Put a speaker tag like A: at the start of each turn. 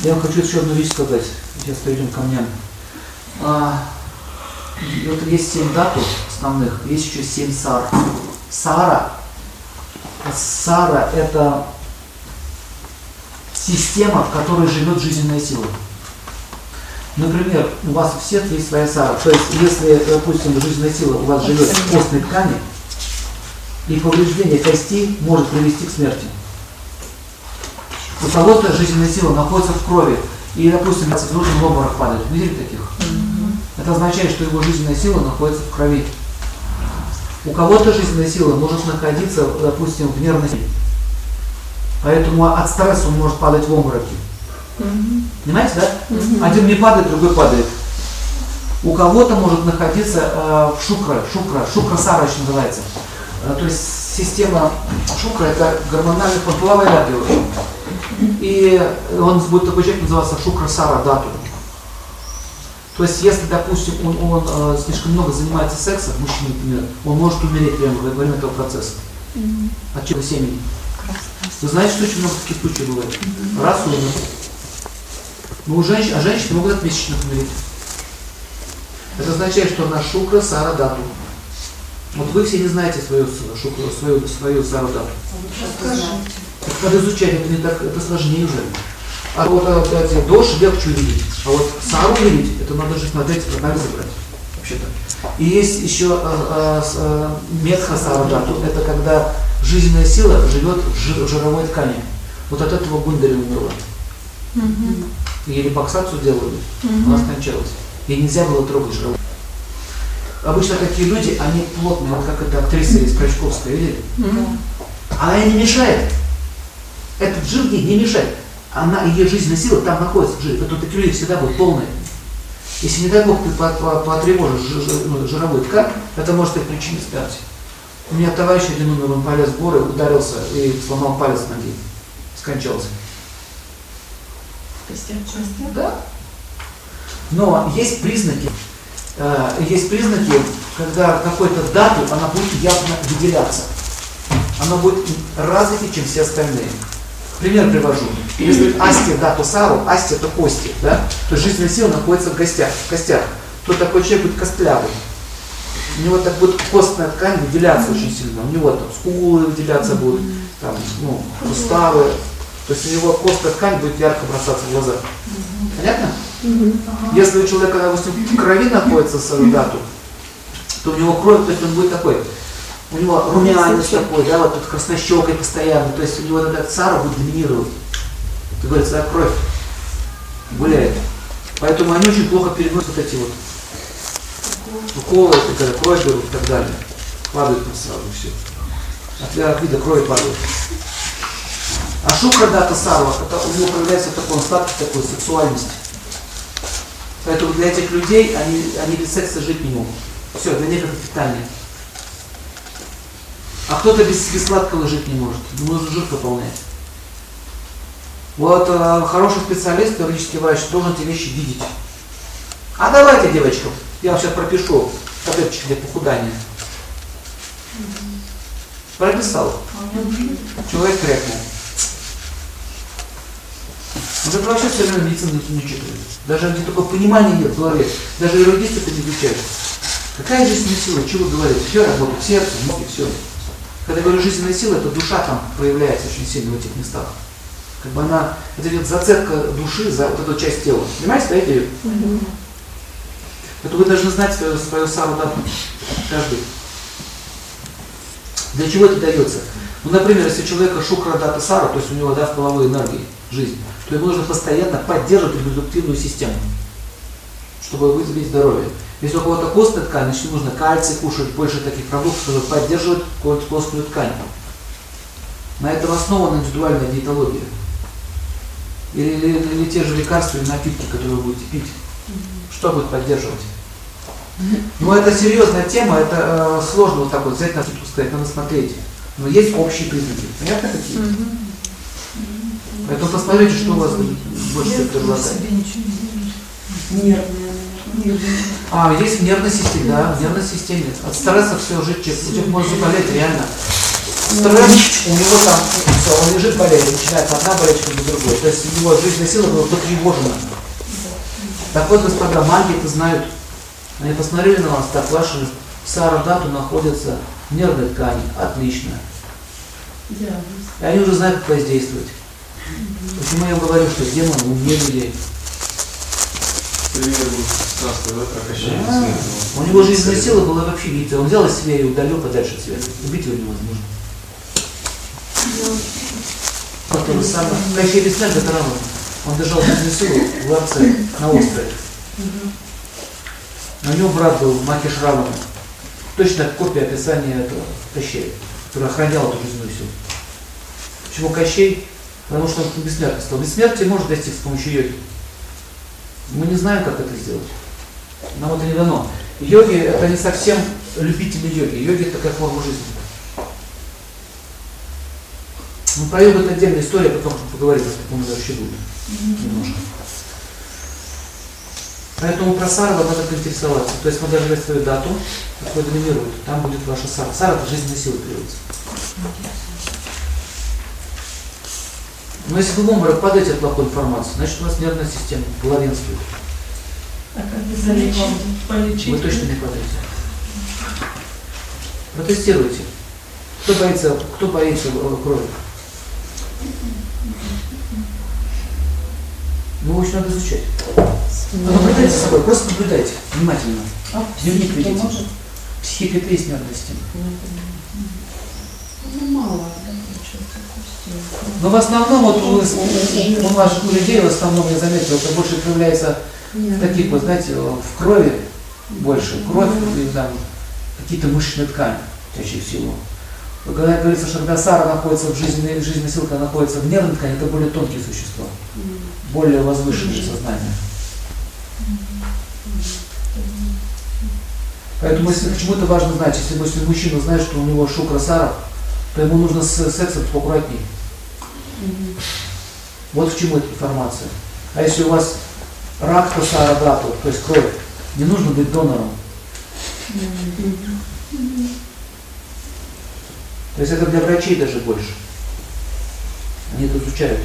A: Я хочу еще одну вещь сказать. Сейчас перейдем к камням. А, вот есть семь дату основных, есть еще семь сар. Сара. Сара это система, в которой живет жизненная сила. Например, у вас у всех есть своя сара. То есть, если, допустим, жизненная сила у вас живет в костной ткани, и повреждение костей может привести к смерти. У кого-то жизненная сила находится в крови, и, допустим, нужен в обморок падает. Видели таких? Это означает, что его жизненная сила находится в крови. У кого-то жизненная сила может находиться, допустим, в нервной силе. Поэтому от стресса он может падать в обмороке. Угу. Понимаете, да? Угу. Один не падает, другой падает. У кого-то может находиться э, в шукра, шукра, шукра еще называется. Э, то есть система шукра это гормональный половая энергия. И он будет такой человек называться шукра сара дату. То есть, если, допустим, он, он э, слишком много занимается сексом, мужчина, например, он может умереть прямо во время этого процесса. Mm-hmm. От чего семени. Вы знаете, что очень много таких случаев бывает? Mm-hmm. Раз умер. Но у женщин, а женщины могут от месячных умереть. Это означает, что она шукра сара дату. Вот вы все не знаете свою шукру, свою, свою сару дату. Так надо изучать, это не так, это сложнее уже. А вот эти доши легче увидеть. А вот сару увидеть, это надо же смотреть, анализы брать. Вообще-то. И есть еще э, э, метха сарадату, это когда жизненная сила живет в жировой ткани. Вот от этого Гундари умерла. Угу. Ей репаксацию делали, угу. она скончалась. Ей нельзя было трогать жировую. Обычно такие люди, они плотные, вот как эта актриса из Крачковская, видели? Угу. Она ей не мешает. Этот жир ей не мешает она, ее жизненная сила там находится в жире. Поэтому такие люди всегда будут полные. Если, не дай Бог, ты потревожишь ну, жировую ткань, это может быть причиной смерти. У меня товарищ один умер, он полез в горы, ударился и сломал палец ноги. Скончался. Да. Но есть признаки, э, есть признаки, когда какой-то дату она будет явно выделяться. Она будет развитой, чем все остальные. Пример привожу. Если асти дату сару, асти это кости, да, то жизненная сила находится в гостях, в костях, то такой человек будет костлявый. У него так будет костная ткань выделяться очень сильно. У него там скулы выделяться будут, там, ну, суставы. То есть у него костная ткань будет ярко бросаться в глаза. Понятно? Если у человека, допустим, в крови находится сарудату, то у него кровь, то есть он будет такой у него румянец такой, да, вот тут краснощекой постоянно, то есть у него тогда цара будет доминировать. Как говорится, да, кровь гуляет. Поэтому они очень плохо переносят вот эти вот уколы, когда кровь берут и так далее. Падают там сразу все. От, от вида крови падают. А шукра дата сарва, это у него появляется такой статус такой сексуальности. Поэтому для этих людей они, они без секса жить не могут. Все, для них это питание. А кто-то без, без сладкого жить не может. Нужно жир пополнять. Вот э, хороший специалист, юридический врач, должен эти вещи видеть. А давайте, девочкам, я вам сейчас пропишу таблеточки для похудания. Прописал. Человек крякнул. Уже вообще все время медицину не учитывает. Даже где такое понимание нет в голове. Даже юридисты это не изучают. Какая жизненная сила? Чего говорит? Все работает, сердце, ноги, все. Когда я говорю жизненная сила, это душа там проявляется очень сильно в этих местах. Как бы она, это идет зацепка души за вот эту часть тела. Понимаете, да? Угу. Это вы должны знать свою, свою сару дату. Каждый. Для чего это дается? Ну, например, если у человека шукра дата сара, то есть у него да, в половой энергии жизнь, то ему нужно постоянно поддерживать репродуктивную систему, чтобы вызвать здоровье. Если у кого-то костная ткань, значит нужно кальций кушать, больше таких продуктов, чтобы поддерживать костную ткань. На этом основана индивидуальная диетология. Или, или, или те же лекарства или напитки, которые вы будете пить. Что будет поддерживать? Ну, это серьезная тема, это э, сложно вот так вот взять на скидку сказать, надо смотреть. Но есть общие признаки. Понятно какие? Поэтому посмотрите, что у вас больше всего предлагает.
B: Нервные
A: а, есть в нервной системе, да, в нервной системе. От стресса все, жить, человек может заболеть реально. стресс, у него там, все, он лежит болеет, начинается одна болячка до другой. То есть его жизненная сила была потревожена. Так вот, господа, маги это знают. Они посмотрели на вас, так, ваши сарадату находятся в нервной ткани. Отлично. И они уже знают, как воздействовать. Почему я говорю, что демон умнее людей? Да. У него жизненная сила была вообще, видите, он взял из себя и удалил подальше от себя. Убить его невозможно. Вот то же самое. Кощей Бессмертный это равно. Он держал жизненную силу в ларце на острове. У него брат был Макиш Равана. Точно копия описания этого Кощея, который охранял эту жизненную силу. Почему Кощей? Потому что он бессмертный стал. Бессмертие может достичь с помощью йоги. Мы не знаем, как это сделать. Нам это не дано. Йоги это не совсем любители йоги. Йоги это как форма жизни. Ну, про йогу это отдельная история, потом поговорим, как мы вообще будет. Немножко. Поэтому про Сарва надо поинтересоваться. То есть мы даже свою дату, какой доминирует, там будет ваша Сара. Сара это жизненная сила переводится. Но если вы в обморок падаете от плохой информации, значит у вас нервная система главенствует.
B: А как залечить? Полечить?
A: Вы точно не падаете. Протестируйте. Кто боится, кто боится э, крови? Ну, очень надо изучать. Ну, наблюдайте за собой, просто наблюдайте внимательно.
B: А
A: Дневник ведите. Психика это есть система.
B: Ну, мало.
A: Но в основном, вот у, у, у ваших людей, в основном, я заметил, это больше проявляется в таких, вот, знаете, в крови больше. Кровь, и там, какие-то мышечные ткани, чаще всего. Когда говорится, что когда Сара находится в жизненной, жизненной силе, когда находится в нервной ткани, это более тонкие существа, более возвышенные сознания. Поэтому если почему это важно знать, если, если мужчина знает, что у него шукра Сара, то ему нужно с сексом поаккуратнее. Вот к чему эта информация. А если у вас рак Сара дату, то есть кровь, не нужно быть донором. То есть это для врачей даже больше. Они это изучают.